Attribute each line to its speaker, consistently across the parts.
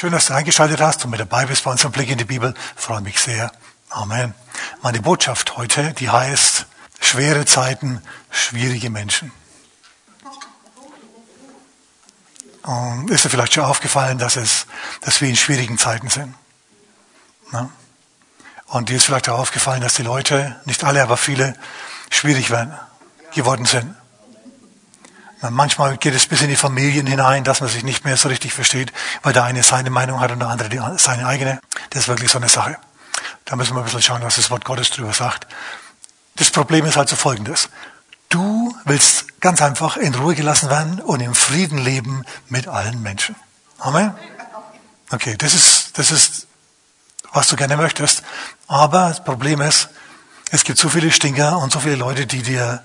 Speaker 1: Schön, dass du eingeschaltet hast und mit dabei bist bei unserem Blick in die Bibel. Ich freue mich sehr. Amen. Meine Botschaft heute, die heißt schwere Zeiten, schwierige Menschen. Und ist dir vielleicht schon aufgefallen, dass, es, dass wir in schwierigen Zeiten sind? Na? Und dir ist vielleicht auch aufgefallen, dass die Leute, nicht alle, aber viele, schwierig werden, geworden sind. Manchmal geht es bis in die Familien hinein, dass man sich nicht mehr so richtig versteht, weil der eine seine Meinung hat und der andere die, seine eigene. Das ist wirklich so eine Sache. Da müssen wir ein bisschen schauen, was das Wort Gottes drüber sagt. Das Problem ist also folgendes. Du willst ganz einfach in Ruhe gelassen werden und im Frieden leben mit allen Menschen. Amen? Okay, das ist, das ist, was du gerne möchtest. Aber das Problem ist, es gibt so viele Stinker und so viele Leute, die dir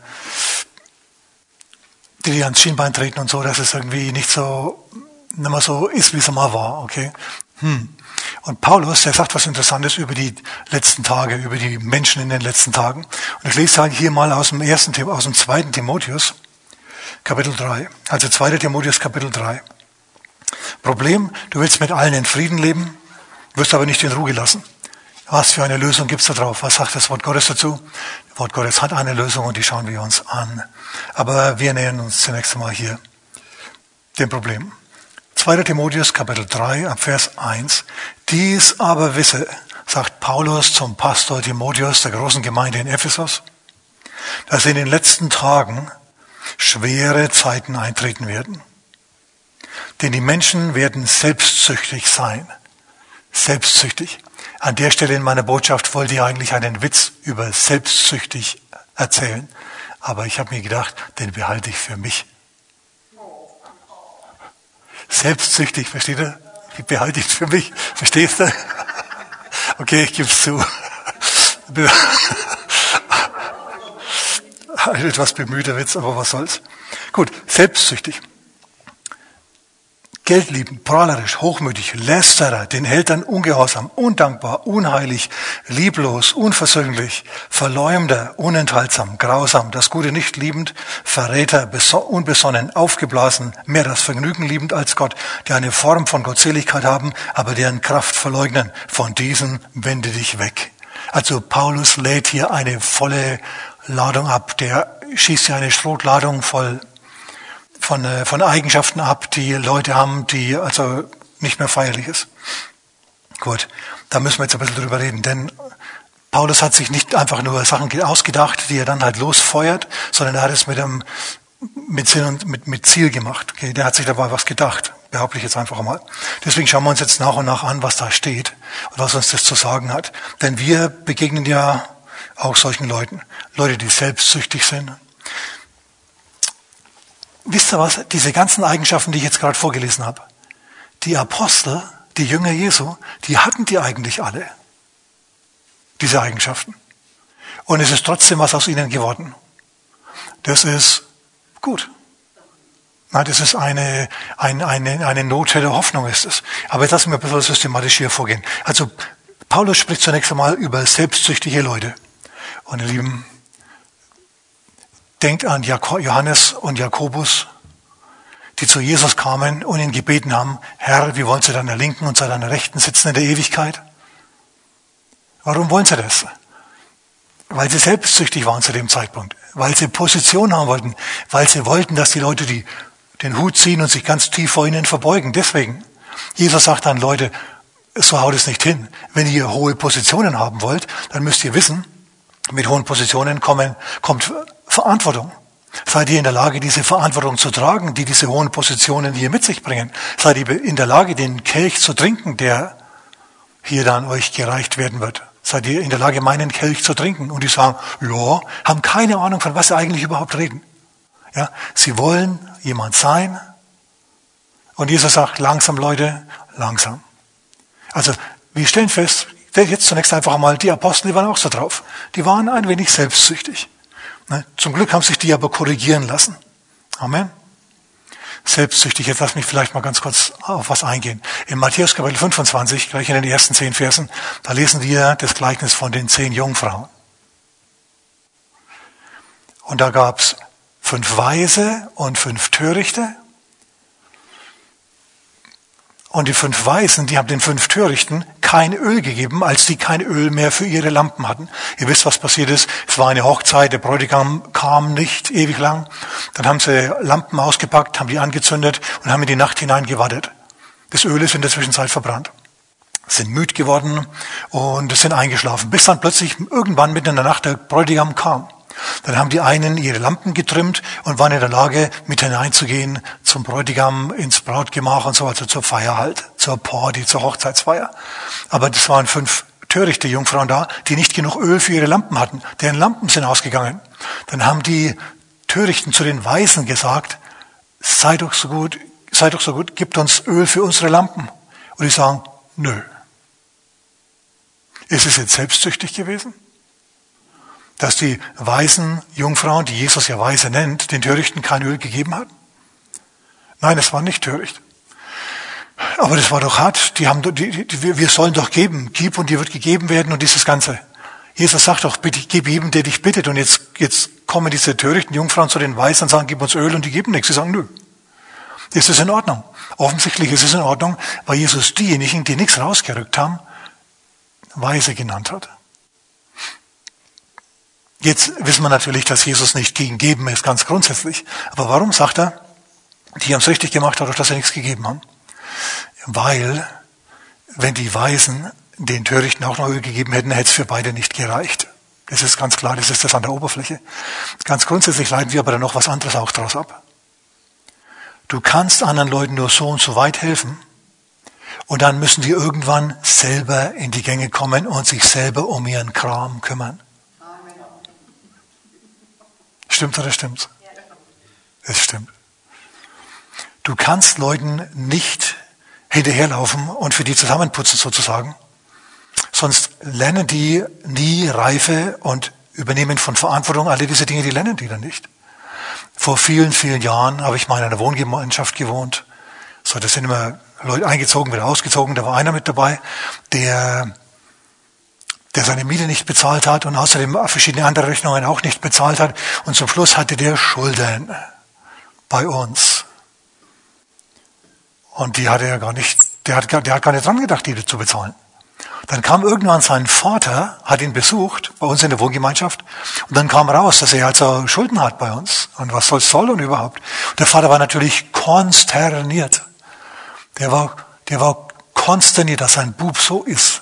Speaker 1: die ans Schienbein treten und so, dass es irgendwie nicht so, nicht mehr so ist, wie es mal war, okay? Hm. Und Paulus, der sagt was Interessantes über die letzten Tage, über die Menschen in den letzten Tagen. Und ich lese halt hier mal aus dem ersten, aus dem zweiten Timotheus, Kapitel 3. Also zweiter Timotheus, Kapitel 3. Problem, du willst mit allen in Frieden leben, wirst aber nicht in Ruhe gelassen. Was für eine Lösung gibt's da drauf? Was sagt das Wort Gottes dazu? Wort Gottes hat eine Lösung und die schauen wir uns an. Aber wir nähern uns zunächst einmal hier dem Problem. 2. Timotheus Kapitel 3 ab Vers 1. Dies aber wisse, sagt Paulus zum Pastor Timotheus der großen Gemeinde in Ephesus, dass in den letzten Tagen schwere Zeiten eintreten werden. Denn die Menschen werden selbstsüchtig sein. Selbstsüchtig. An der Stelle in meiner Botschaft wollte ich eigentlich einen Witz über selbstsüchtig erzählen. Aber ich habe mir gedacht, den behalte ich für mich. Selbstsüchtig, versteht ihr? Ich behalte ich für mich. Verstehst du? Okay, ich gebe es zu. Ein etwas bemühter Witz, aber was soll's. Gut, selbstsüchtig. Geldliebend, prahlerisch, hochmütig, Lästerer, den Eltern ungehorsam, undankbar, unheilig, lieblos, unversöhnlich, Verleumder, unenthaltsam, grausam, das Gute nicht liebend, Verräter, unbesonnen, aufgeblasen, mehr das Vergnügen liebend als Gott, die eine Form von Gottseligkeit haben, aber deren Kraft verleugnen. Von diesen wende dich weg. Also Paulus lädt hier eine volle Ladung ab. Der schießt hier eine Schrotladung voll von, äh, von Eigenschaften ab, die Leute haben, die also nicht mehr feierlich ist. Gut, da müssen wir jetzt ein bisschen drüber reden, denn Paulus hat sich nicht einfach nur Sachen ausgedacht, die er dann halt losfeuert, sondern er hat es mit einem mit Sinn und mit, mit Ziel gemacht. Okay, der hat sich dabei was gedacht, behaupte ich jetzt einfach mal. Deswegen schauen wir uns jetzt nach und nach an, was da steht und was uns das zu sagen hat. Denn wir begegnen ja auch solchen Leuten. Leute, die selbstsüchtig sind, wisst ihr was, diese ganzen Eigenschaften, die ich jetzt gerade vorgelesen habe, die Apostel, die Jünger Jesu, die hatten die eigentlich alle, diese Eigenschaften. Und es ist trotzdem was aus ihnen geworden. Das ist gut. Nein, das ist eine, eine, eine, eine Not der Hoffnung ist es. Aber jetzt lassen wir ein bisschen systematisch hier vorgehen. Also, Paulus spricht zunächst einmal über selbstsüchtige Leute. Und ihr Lieben, Denkt an Johannes und Jakobus, die zu Jesus kamen und ihn gebeten haben, Herr, wie wollen Sie deiner Linken und zu deiner Rechten sitzen in der Ewigkeit? Warum wollen sie das? Weil sie selbstsüchtig waren zu dem Zeitpunkt, weil sie Position haben wollten, weil sie wollten, dass die Leute die, den Hut ziehen und sich ganz tief vor ihnen verbeugen. Deswegen. Jesus sagt dann, Leute, so haut es nicht hin. Wenn ihr hohe Positionen haben wollt, dann müsst ihr wissen, mit hohen Positionen kommen, kommt Verantwortung. Seid ihr in der Lage, diese Verantwortung zu tragen, die diese hohen Positionen hier mit sich bringen? Seid ihr in der Lage, den Kelch zu trinken, der hier dann euch gereicht werden wird? Seid ihr in der Lage, meinen Kelch zu trinken? Und die sagen, ja, haben keine Ahnung, von was sie eigentlich überhaupt reden. Ja, sie wollen jemand sein. Und Jesus sagt, langsam Leute, langsam. Also, wir stellen fest, jetzt zunächst einfach einmal, die Apostel, die waren auch so drauf. Die waren ein wenig selbstsüchtig. Ne? Zum Glück haben sich die aber korrigieren lassen. Amen. Selbstsüchtig, jetzt lass mich vielleicht mal ganz kurz auf was eingehen. In Matthäus Kapitel 25, gleich in den ersten zehn Versen, da lesen wir das Gleichnis von den zehn Jungfrauen. Und da gab's fünf Weise und fünf Törichte. Und die fünf Weisen, die haben den fünf Törichten kein Öl gegeben, als die kein Öl mehr für ihre Lampen hatten. Ihr wisst, was passiert ist. Es war eine Hochzeit, der Bräutigam kam nicht ewig lang. Dann haben sie Lampen ausgepackt, haben die angezündet und haben in die Nacht hinein gewartet. Das Öl ist in der Zwischenzeit verbrannt. Sind müd geworden und sind eingeschlafen, bis dann plötzlich irgendwann mitten in der Nacht der Bräutigam kam. Dann haben die einen ihre Lampen getrimmt und waren in der Lage, mit hineinzugehen zum Bräutigam ins Brautgemach und so, also zur Feier halt, zur Party, zur Hochzeitsfeier. Aber das waren fünf törichte Jungfrauen da, die nicht genug Öl für ihre Lampen hatten. Deren Lampen sind ausgegangen. Dann haben die Törichten zu den Weisen gesagt, sei doch so gut, sei doch so gut, gibt uns Öl für unsere Lampen. Und die sagen, nö. Ist es jetzt selbstsüchtig gewesen? Dass die weisen Jungfrauen, die Jesus ja weise nennt, den Törichten kein Öl gegeben hat? Nein, es war nicht töricht. Aber das war doch hart. Die haben, die, die, wir sollen doch geben. Gib und dir wird gegeben werden und dieses Ganze. Jesus sagt doch, bitte, gib jedem, der dich bittet. Und jetzt, jetzt kommen diese törichten Jungfrauen zu den Weisen und sagen, gib uns Öl und die geben nichts. Sie sagen, nö. Ist es in Ordnung? Offensichtlich ist es in Ordnung, weil Jesus diejenigen, die nichts rausgerückt haben, weise genannt hat. Jetzt wissen wir natürlich, dass Jesus nicht gegen Geben ist, ganz grundsätzlich. Aber warum sagt er, die haben es richtig gemacht, dadurch, dass sie nichts gegeben haben? Weil, wenn die Weisen den Törichten auch noch Öl gegeben hätten, hätte es für beide nicht gereicht. Das ist ganz klar, das ist das an der Oberfläche. Ganz grundsätzlich leiten wir aber dann noch was anderes auch daraus ab. Du kannst anderen Leuten nur so und so weit helfen, und dann müssen die irgendwann selber in die Gänge kommen und sich selber um ihren Kram kümmern. Stimmt oder stimmt's? Es stimmt. Du kannst Leuten nicht hinterherlaufen und für die zusammenputzen sozusagen. Sonst lernen die nie Reife und übernehmen von Verantwortung. Alle diese Dinge, die lernen die dann nicht. Vor vielen, vielen Jahren habe ich mal in einer Wohngemeinschaft gewohnt. So, da sind immer Leute eingezogen, wieder ausgezogen. Da war einer mit dabei, der der seine Miete nicht bezahlt hat und außerdem verschiedene andere Rechnungen auch nicht bezahlt hat. Und zum Schluss hatte der Schulden bei uns. Und die hatte er gar nicht, der hat, der hat gar nicht dran gedacht, die zu bezahlen. Dann kam irgendwann sein Vater, hat ihn besucht, bei uns in der Wohngemeinschaft, und dann kam raus, dass er also Schulden hat bei uns. Und was soll soll und überhaupt. Und der Vater war natürlich konsterniert. Der war, der war konsterniert, dass sein Bub so ist.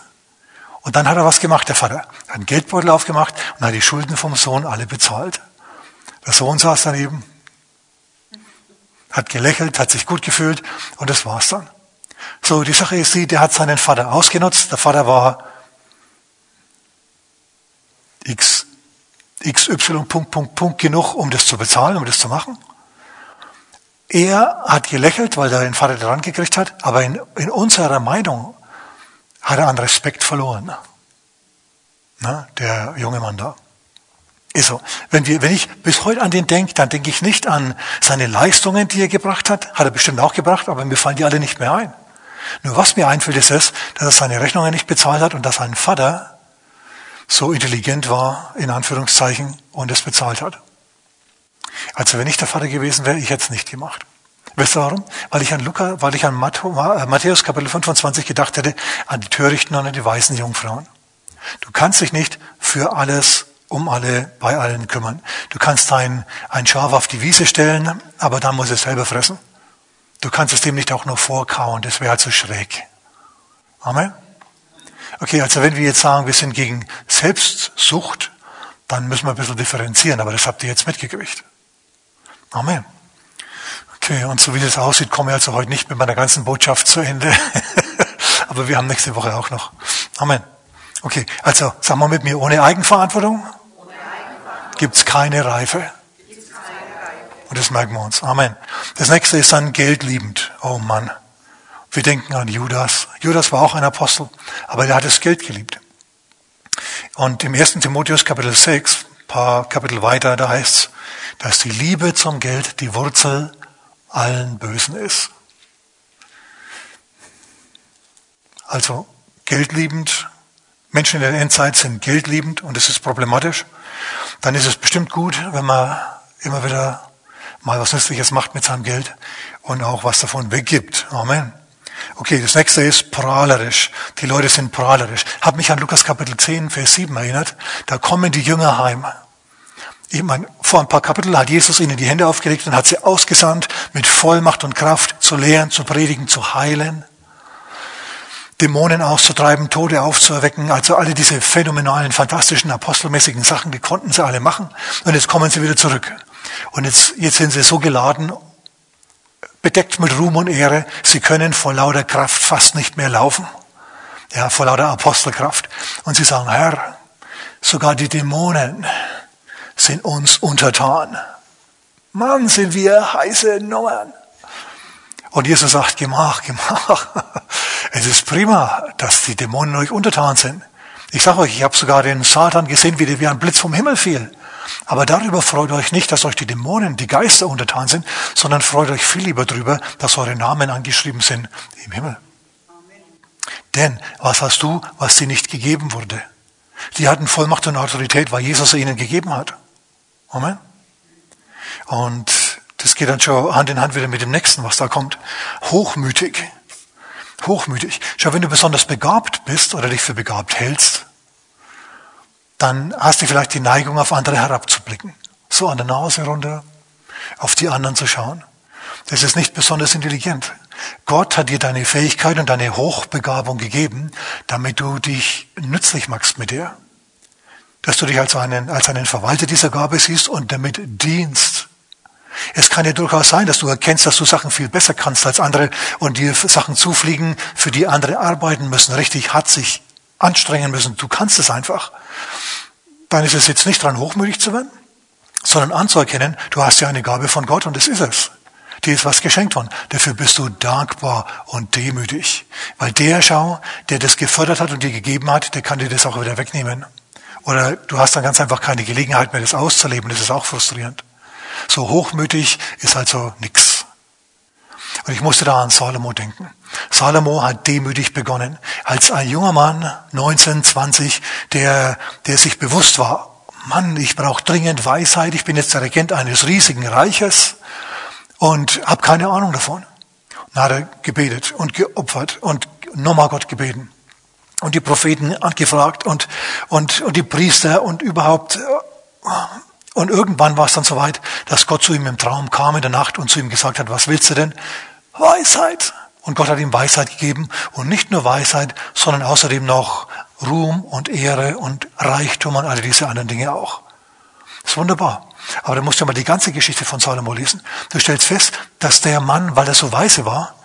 Speaker 1: Und dann hat er was gemacht, der Vater. Er hat einen Geldbeutel aufgemacht und hat die Schulden vom Sohn alle bezahlt. Der Sohn saß daneben, hat gelächelt, hat sich gut gefühlt und das war's dann. So, die Sache ist die, der hat seinen Vater ausgenutzt. Der Vater war X, XY, Punkt, Punkt, Punkt genug, um das zu bezahlen, um das zu machen. Er hat gelächelt, weil er den Vater dran gekriegt hat, aber in, in unserer Meinung hat er an Respekt verloren. Na, der junge Mann da. Ist so. Wenn, wir, wenn ich bis heute an den denke, dann denke ich nicht an seine Leistungen, die er gebracht hat. Hat er bestimmt auch gebracht, aber mir fallen die alle nicht mehr ein. Nur was mir einfällt, ist es, dass er seine Rechnungen nicht bezahlt hat und dass sein Vater so intelligent war, in Anführungszeichen, und es bezahlt hat. Also wenn ich der Vater gewesen wäre, ich hätte es nicht gemacht. Weißt du warum? Weil ich an Luca, weil ich an äh, Matthäus Kapitel 25 gedacht hätte, an die Törichten und an die weißen Jungfrauen. Du kannst dich nicht für alles, um alle, bei allen kümmern. Du kannst ein, ein Schaf auf die Wiese stellen, aber dann muss es selber fressen. Du kannst es dem nicht auch nur vorkauen, das wäre halt so schräg. Amen? Okay, also wenn wir jetzt sagen, wir sind gegen Selbstsucht, dann müssen wir ein bisschen differenzieren, aber das habt ihr jetzt mitgekriegt. Amen. Okay, und so wie das aussieht, komme ich also heute nicht mit meiner ganzen Botschaft zu Ende. Aber wir haben nächste Woche auch noch. Amen. Okay, also sagen wir mit mir, ohne Eigenverantwortung, Eigenverantwortung. gibt es keine Reife. Und das merken wir uns. Amen. Das nächste ist dann geldliebend. Oh Mann. Wir denken an Judas. Judas war auch ein Apostel, aber er hat das Geld geliebt. Und im 1. Timotheus Kapitel 6, paar Kapitel weiter, da heißt es, dass die Liebe zum Geld die Wurzel allen Bösen ist. Also geldliebend, Menschen in der Endzeit sind geldliebend und es ist problematisch. Dann ist es bestimmt gut, wenn man immer wieder mal was Nützliches macht mit seinem Geld und auch was davon weggibt. Amen. Okay, das nächste ist prahlerisch. Die Leute sind prahlerisch. Hat mich an Lukas Kapitel 10, Vers 7 erinnert. Da kommen die Jünger heim. Ich meine, vor ein paar Kapiteln hat Jesus ihnen die Hände aufgelegt und hat sie ausgesandt, mit Vollmacht und Kraft zu lehren, zu predigen, zu heilen. Dämonen auszutreiben, Tode aufzuerwecken, also alle diese phänomenalen, fantastischen, apostelmäßigen Sachen, die konnten sie alle machen. Und jetzt kommen sie wieder zurück. Und jetzt, jetzt sind sie so geladen, bedeckt mit Ruhm und Ehre, sie können vor lauter Kraft fast nicht mehr laufen. Ja, vor lauter Apostelkraft. Und sie sagen, Herr, sogar die Dämonen sind uns untertan. Mann, sind wir heiße Nummern. Und Jesus sagt, gemach, gemach. Es ist prima, dass die Dämonen euch untertan sind. Ich sage euch, ich habe sogar den Satan gesehen, wie der wie ein Blitz vom Himmel fiel. Aber darüber freut euch nicht, dass euch die Dämonen, die Geister untertan sind, sondern freut euch viel lieber darüber, dass eure Namen angeschrieben sind im Himmel. Denn was hast du, was dir nicht gegeben wurde? Die hatten Vollmacht und Autorität, weil Jesus sie ihnen gegeben hat. Amen. Und das geht dann schon Hand in Hand wieder mit dem nächsten, was da kommt. Hochmütig. Hochmütig. Schau, wenn du besonders begabt bist oder dich für begabt hältst, dann hast du vielleicht die Neigung, auf andere herabzublicken. So an der Nase runter, auf die anderen zu schauen. Das ist nicht besonders intelligent. Gott hat dir deine Fähigkeit und deine Hochbegabung gegeben, damit du dich nützlich machst mit der. Dass du dich als einen, als einen Verwalter dieser Gabe siehst und damit dienst. Es kann ja durchaus sein, dass du erkennst, dass du Sachen viel besser kannst als andere und dir Sachen zufliegen, für die andere arbeiten müssen, richtig hat sich anstrengen müssen. Du kannst es einfach. Dann ist es jetzt nicht dran, hochmütig zu werden, sondern anzuerkennen, du hast ja eine Gabe von Gott und das ist es. Dir ist was geschenkt worden. Dafür bist du dankbar und demütig. Weil der Schau, der das gefördert hat und dir gegeben hat, der kann dir das auch wieder wegnehmen. Oder du hast dann ganz einfach keine Gelegenheit mehr, das auszuleben. Das ist auch frustrierend. So hochmütig ist also nix. Und ich musste da an Salomo denken. Salomo hat demütig begonnen. Als ein junger Mann, 19, 20, der, der sich bewusst war, Mann, ich brauche dringend Weisheit, ich bin jetzt der Regent eines riesigen Reiches und habe keine Ahnung davon. Und dann hat er gebetet und geopfert und nochmal Gott gebeten. Und die Propheten angefragt und, und, und die Priester und überhaupt und irgendwann war es dann soweit, dass Gott zu ihm im Traum kam in der Nacht und zu ihm gesagt hat, was willst du denn? Weisheit. Und Gott hat ihm Weisheit gegeben und nicht nur Weisheit, sondern außerdem noch Ruhm und Ehre und Reichtum und all diese anderen Dinge auch. Das ist wunderbar. Aber da musst du mal die ganze Geschichte von Salomo lesen. Du stellst fest, dass der Mann, weil er so weise war,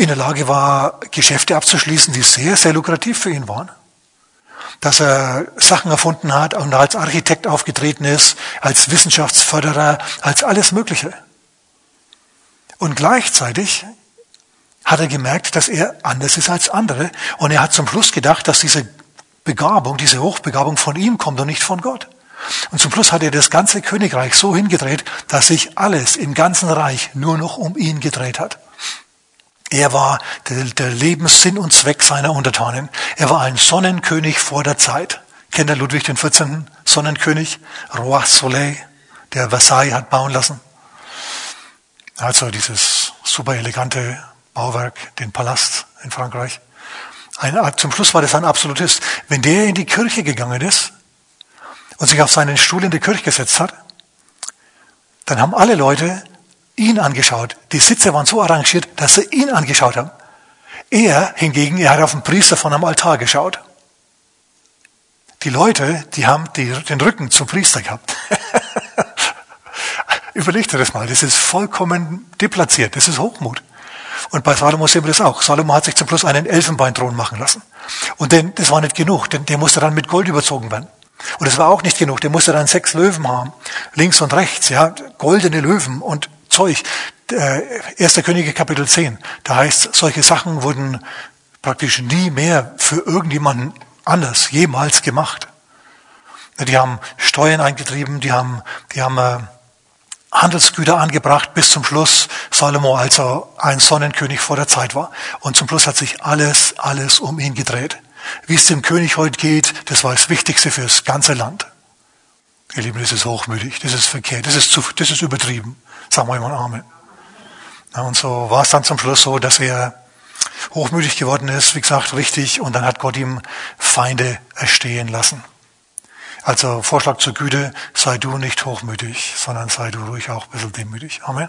Speaker 1: in der Lage war, Geschäfte abzuschließen, die sehr, sehr lukrativ für ihn waren dass er Sachen erfunden hat und als Architekt aufgetreten ist, als Wissenschaftsförderer, als alles Mögliche. Und gleichzeitig hat er gemerkt, dass er anders ist als andere. Und er hat zum Schluss gedacht, dass diese Begabung, diese Hochbegabung von ihm kommt und nicht von Gott. Und zum Schluss hat er das ganze Königreich so hingedreht, dass sich alles im ganzen Reich nur noch um ihn gedreht hat. Er war der, der Lebenssinn und Zweck seiner Untertanen. Er war ein Sonnenkönig vor der Zeit. Kennt ihr Ludwig 14. Sonnenkönig? Roi Soleil, der Versailles hat bauen lassen. Also dieses super elegante Bauwerk, den Palast in Frankreich. Ein, zum Schluss war das ein Absolutist. Wenn der in die Kirche gegangen ist und sich auf seinen Stuhl in die Kirche gesetzt hat, dann haben alle Leute ihn angeschaut. Die Sitze waren so arrangiert, dass sie ihn angeschaut haben. Er hingegen, er hat auf den Priester von einem Altar geschaut. Die Leute, die haben die, den Rücken zum Priester gehabt. Überleg dir das mal, das ist vollkommen deplatziert, das ist Hochmut. Und bei Salomo sehen wir das auch. Salomo hat sich zum Schluss einen Elfenbeinthron machen lassen. Und denn, das war nicht genug, denn der musste dann mit Gold überzogen werden. Und das war auch nicht genug, der musste dann sechs Löwen haben. Links und rechts, ja, goldene Löwen. Und Zeug. 1. Äh, Könige Kapitel 10. Da heißt, solche Sachen wurden praktisch nie mehr für irgendjemanden anders jemals gemacht. Die haben Steuern eingetrieben, die haben, die haben äh, Handelsgüter angebracht bis zum Schluss Salomo, als er ein Sonnenkönig vor der Zeit war. Und zum Schluss hat sich alles, alles um ihn gedreht. Wie es dem König heute geht, das war das Wichtigste für das ganze Land. Ihr Lieben, das ist hochmütig, das ist verkehrt, das ist, zu, das ist übertrieben. Sagen wir mal Amen. Und so war es dann zum Schluss so, dass er hochmütig geworden ist, wie gesagt, richtig, und dann hat Gott ihm Feinde erstehen lassen. Also Vorschlag zur Güte, sei du nicht hochmütig, sondern sei du ruhig auch ein bisschen demütig. Amen.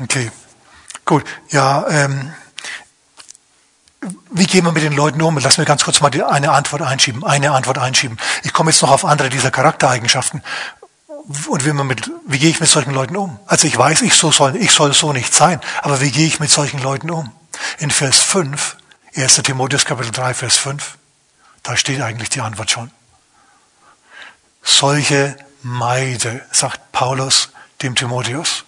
Speaker 1: Okay, gut. Ja, ähm, wie gehen wir mit den Leuten um? Lass mir ganz kurz mal eine Antwort einschieben. Eine Antwort einschieben. Ich komme jetzt noch auf andere dieser Charaktereigenschaften. Und wie, man mit, wie gehe ich mit solchen Leuten um? Also ich weiß, ich, so soll, ich soll so nicht sein, aber wie gehe ich mit solchen Leuten um? In Vers 5, 1. Timotheus Kapitel 3, Vers 5, da steht eigentlich die Antwort schon. Solche meide, sagt Paulus dem Timotheus.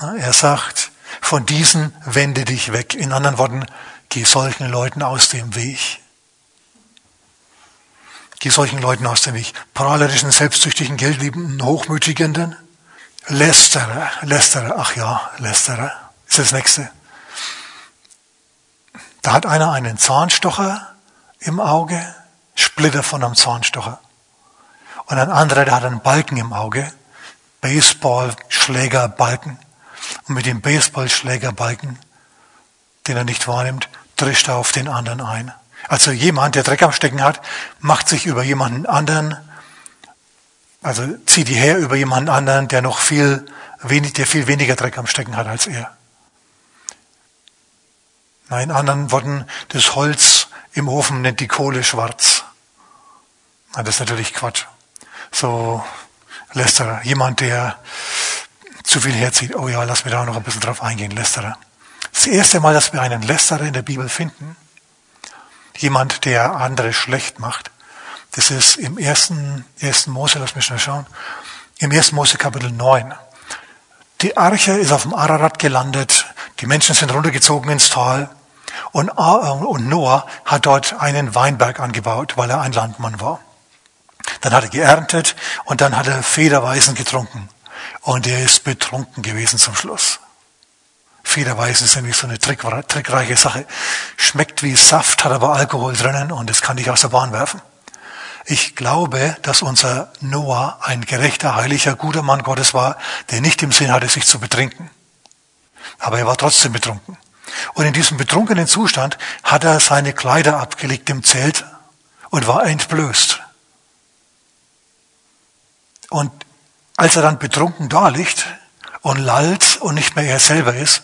Speaker 1: Er sagt, von diesen wende dich weg. In anderen Worten, geh solchen Leuten aus dem Weg. Geh solchen Leuten aus dem Weg. Prahlerischen, selbstsüchtigen, geldliebenden, hochmütigenden. Lästerer, Lästerer, ach ja, Lästerer ist das nächste. Da hat einer einen Zahnstocher im Auge, Splitter von einem Zahnstocher. Und ein anderer, der hat einen Balken im Auge, Baseballschlägerbalken. Und mit dem Baseballschlägerbalken, den er nicht wahrnimmt, drischt er auf den anderen ein. Also jemand, der Dreck am Stecken hat, macht sich über jemanden anderen, also zieht die her über jemanden anderen, der noch viel, wenig, der viel weniger Dreck am Stecken hat als er. In anderen Worten, das Holz im Ofen nennt die Kohle schwarz. Das ist natürlich Quatsch. So Lästerer, jemand, der zu viel herzieht. Oh ja, lass mir da noch ein bisschen drauf eingehen, Lästerer. Das erste Mal, dass wir einen Lästerer in der Bibel finden, jemand, der andere schlecht macht, das ist im ersten, ersten Mose, lass mich schnell schauen, im ersten Mose Kapitel 9. Die Arche ist auf dem Ararat gelandet, die Menschen sind runtergezogen ins Tal und, und Noah hat dort einen Weinberg angebaut, weil er ein Landmann war. Dann hat er geerntet und dann hat er Federweisen getrunken. Und er ist betrunken gewesen zum Schluss. Federweisen ist nämlich so eine trickreiche Sache. Schmeckt wie Saft, hat aber Alkohol drinnen und das kann dich aus der Bahn werfen. Ich glaube, dass unser Noah ein gerechter, heiliger, guter Mann Gottes war, der nicht im Sinn hatte, sich zu betrinken. Aber er war trotzdem betrunken. Und in diesem betrunkenen Zustand hat er seine Kleider abgelegt im Zelt und war entblößt. Und als er dann betrunken da liegt und lallt und nicht mehr er selber ist,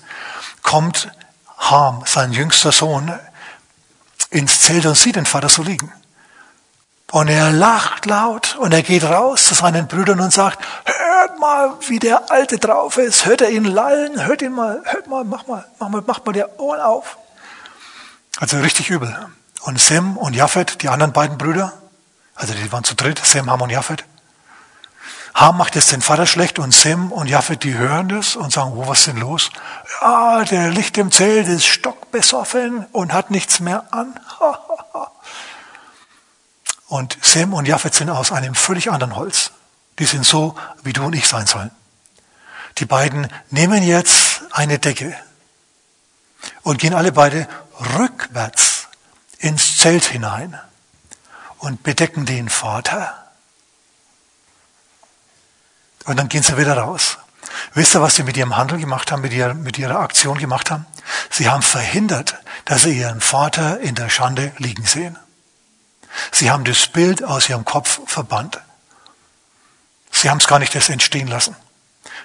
Speaker 1: kommt Ham, sein jüngster Sohn, ins Zelt und sieht den Vater so liegen. Und er lacht laut und er geht raus zu seinen Brüdern und sagt, hört mal, wie der Alte drauf ist. Hört er ihn lallen? Hört ihn mal, hört mal, mach mal, mach mal, mach mal die Ohren auf. Also richtig übel. Und Sem und Japhet, die anderen beiden Brüder, also die waren zu dritt, Sem, Ham und Japhet, Ham macht es den Vater schlecht und Sem und Japhet, die hören das und sagen, oh, was ist denn los? Ja, der liegt im Zelt, ist stockbesoffen und hat nichts mehr an. Und Sem und Japhet sind aus einem völlig anderen Holz. Die sind so, wie du und ich sein sollen. Die beiden nehmen jetzt eine Decke und gehen alle beide rückwärts ins Zelt hinein und bedecken den Vater. Und dann gehen sie wieder raus. Wisst ihr, was sie mit ihrem Handel gemacht haben, mit ihrer, mit ihrer Aktion gemacht haben? Sie haben verhindert, dass sie ihren Vater in der Schande liegen sehen. Sie haben das Bild aus ihrem Kopf verbannt. Sie haben es gar nicht erst entstehen lassen.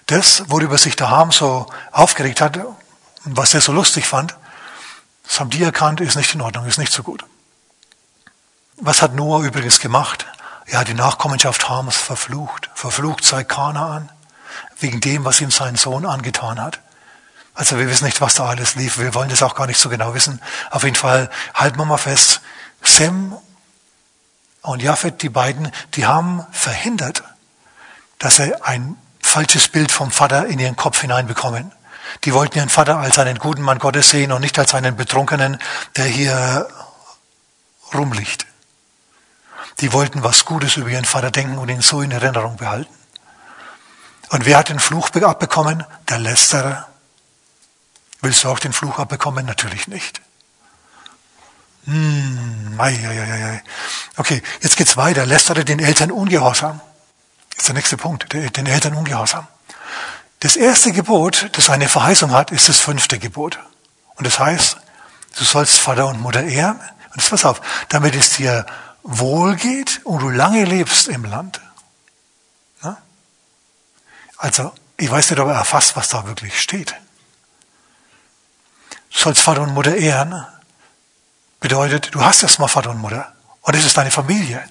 Speaker 1: Das, worüber sich der Ham so aufgeregt hat und was er so lustig fand, das haben die erkannt, ist nicht in Ordnung, ist nicht so gut. Was hat Noah übrigens gemacht? Ja, die Nachkommenschaft Hams verflucht. Verflucht sei Kanaan, wegen dem, was ihm sein Sohn angetan hat. Also wir wissen nicht, was da alles lief. Wir wollen das auch gar nicht so genau wissen. Auf jeden Fall halten wir mal fest. Sem und Japhet, die beiden, die haben verhindert, dass sie ein falsches Bild vom Vater in ihren Kopf hineinbekommen. Die wollten ihren Vater als einen guten Mann Gottes sehen und nicht als einen Betrunkenen, der hier rumliegt. Die wollten was Gutes über ihren Vater denken und ihn so in Erinnerung behalten. Und wer hat den Fluch abbekommen? Der Lästerer. Willst du auch den Fluch abbekommen? Natürlich nicht. Hm, ei, ei, ei, ei. Okay, jetzt geht's weiter. Lästere den Eltern ungehorsam. Das ist der nächste Punkt. Den Eltern ungehorsam. Das erste Gebot, das eine Verheißung hat, ist das fünfte Gebot. Und das heißt, du sollst Vater und Mutter ehren. Und jetzt pass auf, damit es dir wohl geht und du lange lebst im Land. Na? Also, ich weiß nicht, ob er erfasst, was da wirklich steht. Sollst Vater und Mutter ehren. Bedeutet, du hast erstmal Vater und Mutter. Und es ist deine Familie.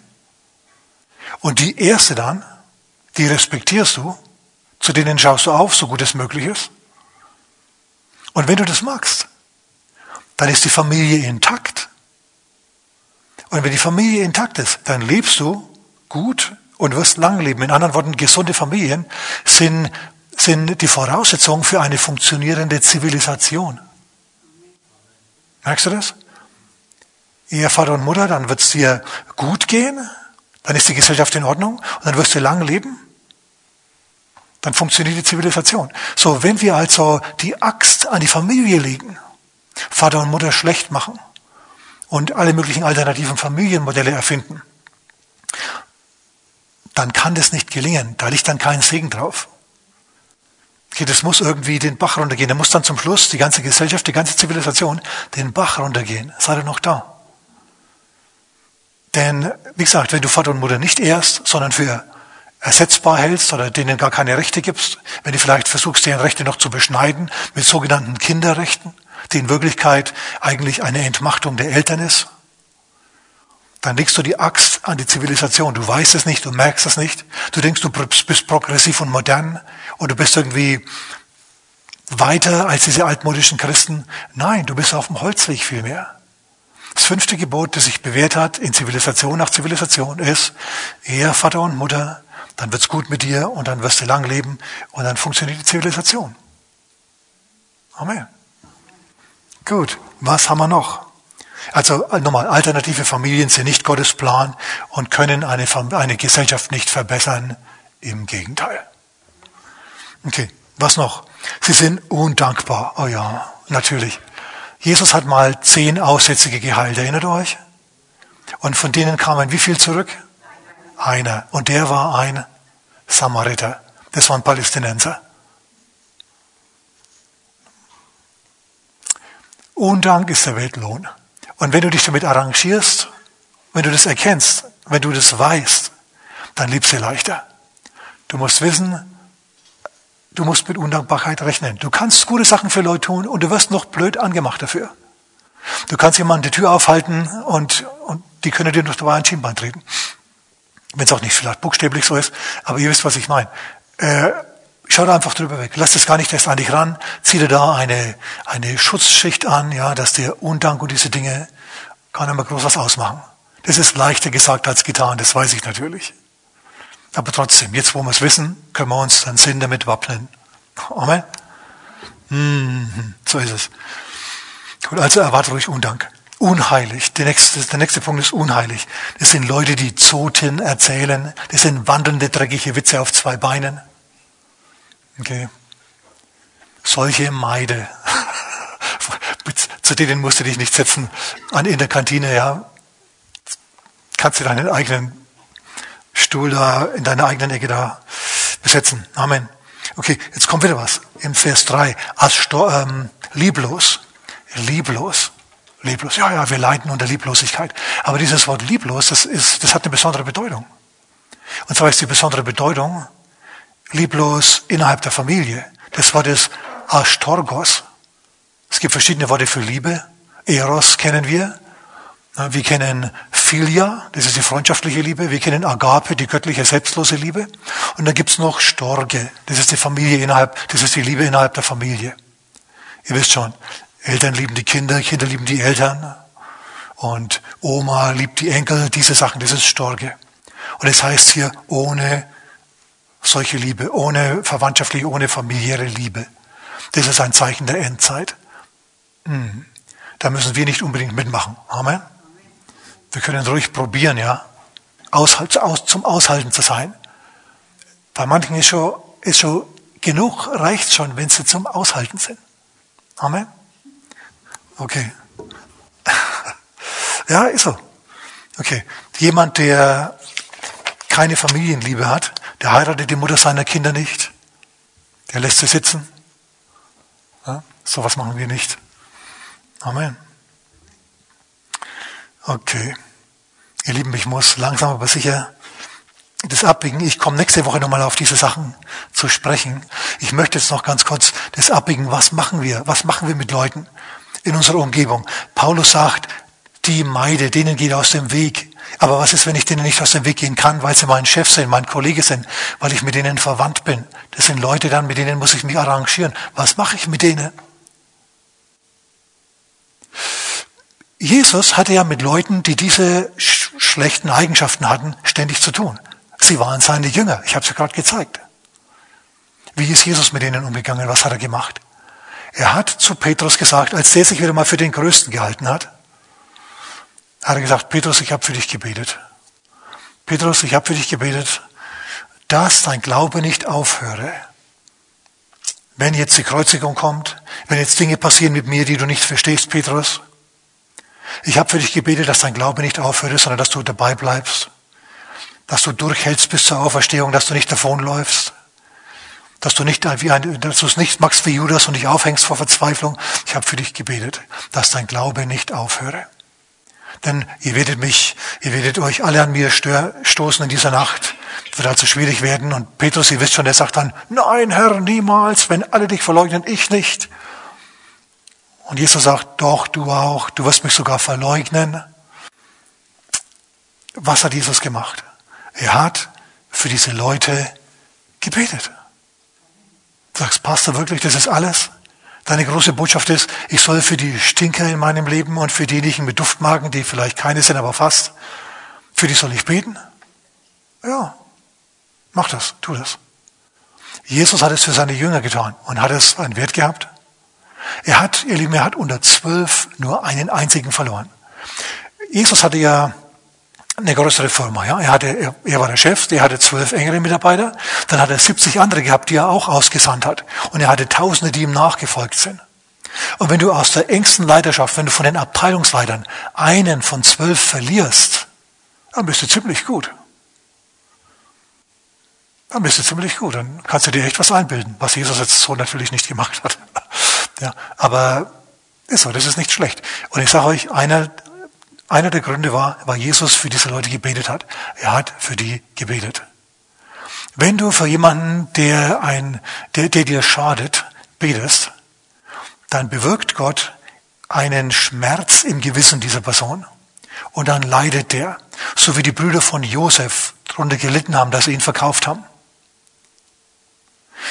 Speaker 1: Und die erste dann, die respektierst du, zu denen schaust du auf, so gut es möglich ist. Und wenn du das magst, dann ist die Familie intakt. Und wenn die Familie intakt ist, dann lebst du gut und wirst lang leben. In anderen Worten, gesunde Familien sind, sind die Voraussetzung für eine funktionierende Zivilisation. Merkst du das? Ehe Vater und Mutter, dann wird es dir gut gehen, dann ist die Gesellschaft in Ordnung und dann wirst du lang leben. Dann funktioniert die Zivilisation. So, wenn wir also die Axt an die Familie legen, Vater und Mutter schlecht machen und alle möglichen alternativen Familienmodelle erfinden, dann kann das nicht gelingen. Da liegt dann kein Segen drauf. Okay, das muss irgendwie den Bach runtergehen. Da muss dann zum Schluss die ganze Gesellschaft, die ganze Zivilisation den Bach runtergehen. Seid ihr noch da? Denn, wie gesagt, wenn du Vater und Mutter nicht ehrst, sondern für ersetzbar hältst oder denen gar keine Rechte gibst, wenn du vielleicht versuchst, deren Rechte noch zu beschneiden mit sogenannten Kinderrechten, die in Wirklichkeit eigentlich eine Entmachtung der Eltern ist, dann legst du die Axt an die Zivilisation. Du weißt es nicht, du merkst es nicht. Du denkst, du bist progressiv und modern und du bist irgendwie weiter als diese altmodischen Christen. Nein, du bist auf dem Holzweg vielmehr. Das fünfte Gebot, das sich bewährt hat in Zivilisation nach Zivilisation, ist, Ehe Vater und Mutter, dann wird's gut mit dir und dann wirst du lang leben und dann funktioniert die Zivilisation. Amen. Gut, was haben wir noch? Also nochmal, alternative Familien sind nicht Gottes Plan und können eine, eine Gesellschaft nicht verbessern. Im Gegenteil. Okay, was noch? Sie sind undankbar. Oh ja, natürlich. Jesus hat mal zehn Aussätzige geheilt, erinnert ihr euch? Und von denen kamen wie viel zurück? Einer. Und der war ein Samariter. Das war ein Palästinenser. Undank ist der Weltlohn. Und wenn du dich damit arrangierst, wenn du das erkennst, wenn du das weißt, dann lebst du leichter. Du musst wissen, Du musst mit Undankbarkeit rechnen. Du kannst gute Sachen für Leute tun und du wirst noch blöd angemacht dafür. Du kannst jemanden die Tür aufhalten und, und die können dir noch dabei ein Schienbein treten. Wenn es auch nicht vielleicht buchstäblich so ist, aber ihr wisst, was ich meine. Äh, schau da einfach drüber weg. Lass das gar nicht erst an dich ran. Zieh dir da eine, eine Schutzschicht an, ja, dass dir Undank und diese Dinge gar nicht mehr groß was ausmachen. Das ist leichter gesagt als getan, das weiß ich natürlich. Aber trotzdem, jetzt wo wir es wissen, können wir uns dann Sinn damit wappnen. Amen. Mhm, so ist es. Gut, also erwarte ruhig Undank. Unheilig. Der nächste, der nächste Punkt ist unheilig. Das sind Leute, die Zoten erzählen. Das sind wandelnde, dreckige Witze auf zwei Beinen. Okay. Solche Meide. Zu denen musst du dich nicht setzen. An in der Kantine, ja. Kannst du deinen eigenen Stuhl da in deiner eigenen Ecke da besetzen. Amen. Okay, jetzt kommt wieder was. Im Vers 3. Als ähm, lieblos. Lieblos. Lieblos. Ja, ja, wir leiden unter Lieblosigkeit. Aber dieses Wort lieblos, das ist, das hat eine besondere Bedeutung. Und zwar ist die besondere Bedeutung lieblos innerhalb der Familie. Das Wort ist Astorgos. Es gibt verschiedene Worte für Liebe. Eros kennen wir. Wir kennen Philia, das ist die freundschaftliche Liebe. Wir kennen Agape, die göttliche selbstlose Liebe. Und dann gibt's noch Storge, das ist die Familie innerhalb, das ist die Liebe innerhalb der Familie. Ihr wisst schon, Eltern lieben die Kinder, Kinder lieben die Eltern. Und Oma liebt die Enkel, diese Sachen, das ist Storge. Und es das heißt hier, ohne solche Liebe, ohne verwandtschaftliche, ohne familiäre Liebe. Das ist ein Zeichen der Endzeit. Hm. Da müssen wir nicht unbedingt mitmachen. Amen. Wir können ruhig probieren, ja, Aushalt, aus, zum Aushalten zu sein. Bei manchen ist schon, ist schon genug, reicht schon, wenn sie zum Aushalten sind. Amen. Okay. Ja, ist so. Okay. Jemand, der keine Familienliebe hat, der heiratet die Mutter seiner Kinder nicht, Der lässt sie sitzen. Ja, sowas machen wir nicht. Amen. Okay. Ihr Lieben, ich muss langsam aber sicher das Abbiegen. Ich komme nächste Woche nochmal auf diese Sachen zu sprechen. Ich möchte jetzt noch ganz kurz das Abbiegen. Was machen wir? Was machen wir mit Leuten in unserer Umgebung? Paulus sagt, die meide, denen geht aus dem Weg. Aber was ist, wenn ich denen nicht aus dem Weg gehen kann, weil sie mein Chef sind, mein Kollege sind, weil ich mit denen verwandt bin? Das sind Leute dann, mit denen muss ich mich arrangieren. Was mache ich mit denen? Jesus hatte ja mit Leuten, die diese sch schlechten Eigenschaften hatten, ständig zu tun. Sie waren seine Jünger. Ich habe es ja gerade gezeigt. Wie ist Jesus mit ihnen umgegangen? Was hat er gemacht? Er hat zu Petrus gesagt, als der sich wieder mal für den Größten gehalten hat, hat er gesagt, Petrus, ich habe für dich gebetet. Petrus, ich habe für dich gebetet, dass dein Glaube nicht aufhöre. Wenn jetzt die Kreuzigung kommt, wenn jetzt Dinge passieren mit mir, die du nicht verstehst, Petrus, ich habe für dich gebetet, dass dein Glaube nicht aufhört, sondern dass du dabei bleibst. Dass du durchhältst bis zur Auferstehung, dass du nicht davonläufst. Dass du nicht wie ein, dass du es nicht machst wie Judas und dich aufhängst vor Verzweiflung. Ich habe für dich gebetet, dass dein Glaube nicht aufhöre. Denn ihr werdet mich, ihr werdet euch alle an mir stoßen in dieser Nacht. Es wird also schwierig werden. Und Petrus, ihr wisst schon, der sagt dann, nein, Herr, niemals, wenn alle dich verleugnen, ich nicht. Und Jesus sagt, doch, du auch, du wirst mich sogar verleugnen. Was hat Jesus gemacht? Er hat für diese Leute gebetet. Du sagst, Pastor, wirklich, das ist alles? Deine große Botschaft ist, ich soll für die Stinker in meinem Leben und für diejenigen mit Duftmagen, die vielleicht keine sind, aber fast, für die soll ich beten? Ja, mach das, tu das. Jesus hat es für seine Jünger getan und hat es einen Wert gehabt? Er hat, ihr Lieben, er hat unter zwölf nur einen einzigen verloren. Jesus hatte ja eine größere Firma. Ja? Er, hatte, er, war der Chef, er hatte zwölf engere Mitarbeiter, dann hat er 70 andere gehabt, die er auch ausgesandt hat. Und er hatte Tausende, die ihm nachgefolgt sind. Und wenn du aus der engsten Leiterschaft, wenn du von den Abteilungsleitern einen von zwölf verlierst, dann bist du ziemlich gut. Dann bist du ziemlich gut. Dann kannst du dir echt was einbilden, was Jesus jetzt so natürlich nicht gemacht hat. Ja, aber ist so, das ist nicht schlecht. Und ich sage euch, einer, einer der Gründe war, weil Jesus für diese Leute gebetet hat. Er hat für die gebetet. Wenn du für jemanden, der, ein, der, der dir schadet, betest, dann bewirkt Gott einen Schmerz im Gewissen dieser Person. Und dann leidet der, so wie die Brüder von Josef darunter gelitten haben, dass sie ihn verkauft haben.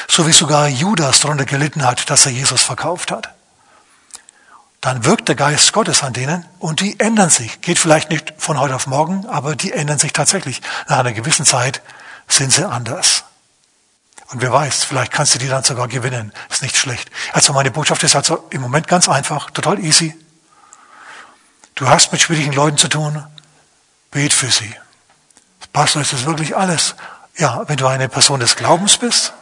Speaker 1: So wie sogar Judas darunter gelitten hat, dass er Jesus verkauft hat. Dann wirkt der Geist Gottes an denen und die ändern sich. Geht vielleicht nicht von heute auf morgen, aber die ändern sich tatsächlich. Nach einer gewissen Zeit sind sie anders. Und wer weiß, vielleicht kannst du die dann sogar gewinnen. Ist nicht schlecht. Also meine Botschaft ist also im Moment ganz einfach, total easy. Du hast mit schwierigen Leuten zu tun, bet für sie. Pastor, ist das wirklich alles? Ja, wenn du eine Person des Glaubens bist,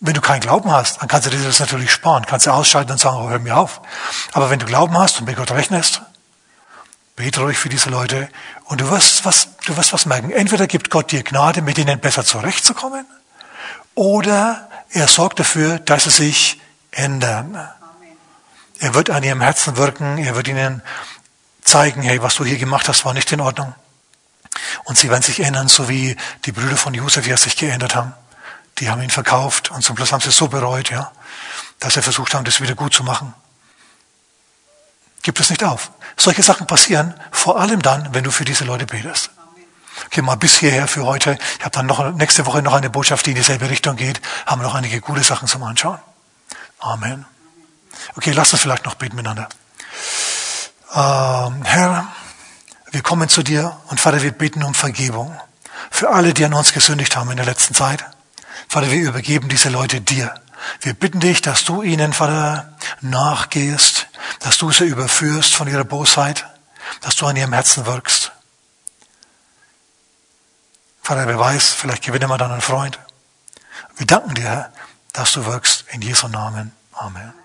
Speaker 1: wenn du keinen Glauben hast, dann kannst du dir das natürlich sparen, kannst du ausschalten und sagen, oh, hör mir auf. Aber wenn du Glauben hast und mit Gott rechnest, bete ruhig für diese Leute und du wirst was, du wirst was merken. Entweder gibt Gott dir Gnade, mit ihnen besser zurechtzukommen, oder er sorgt dafür, dass sie sich ändern. Er wird an ihrem Herzen wirken, er wird ihnen zeigen, hey, was du hier gemacht hast, war nicht in Ordnung. Und sie werden sich ändern, so wie die Brüder von Josef ja sich geändert haben. Die haben ihn verkauft und zum Schluss haben sie es so bereut, ja, dass sie versucht haben, das wieder gut zu machen. Gib es nicht auf. Solche Sachen passieren vor allem dann, wenn du für diese Leute betest. Okay, mal bis hierher für heute. Ich habe dann noch nächste Woche noch eine Botschaft, die in dieselbe Richtung geht. Haben wir noch einige gute Sachen zum Anschauen. Amen. Okay, lass uns vielleicht noch beten miteinander. Ähm, Herr, wir kommen zu dir und Vater, wir beten um Vergebung für alle, die an uns gesündigt haben in der letzten Zeit. Vater, wir übergeben diese Leute dir. Wir bitten dich, dass du ihnen, Vater, nachgehst, dass du sie überführst von ihrer Bosheit, dass du an ihrem Herzen wirkst. Vater, wer weiß, vielleicht gewinnen wir dann einen Freund. Wir danken dir, dass du wirkst in Jesu Namen. Amen.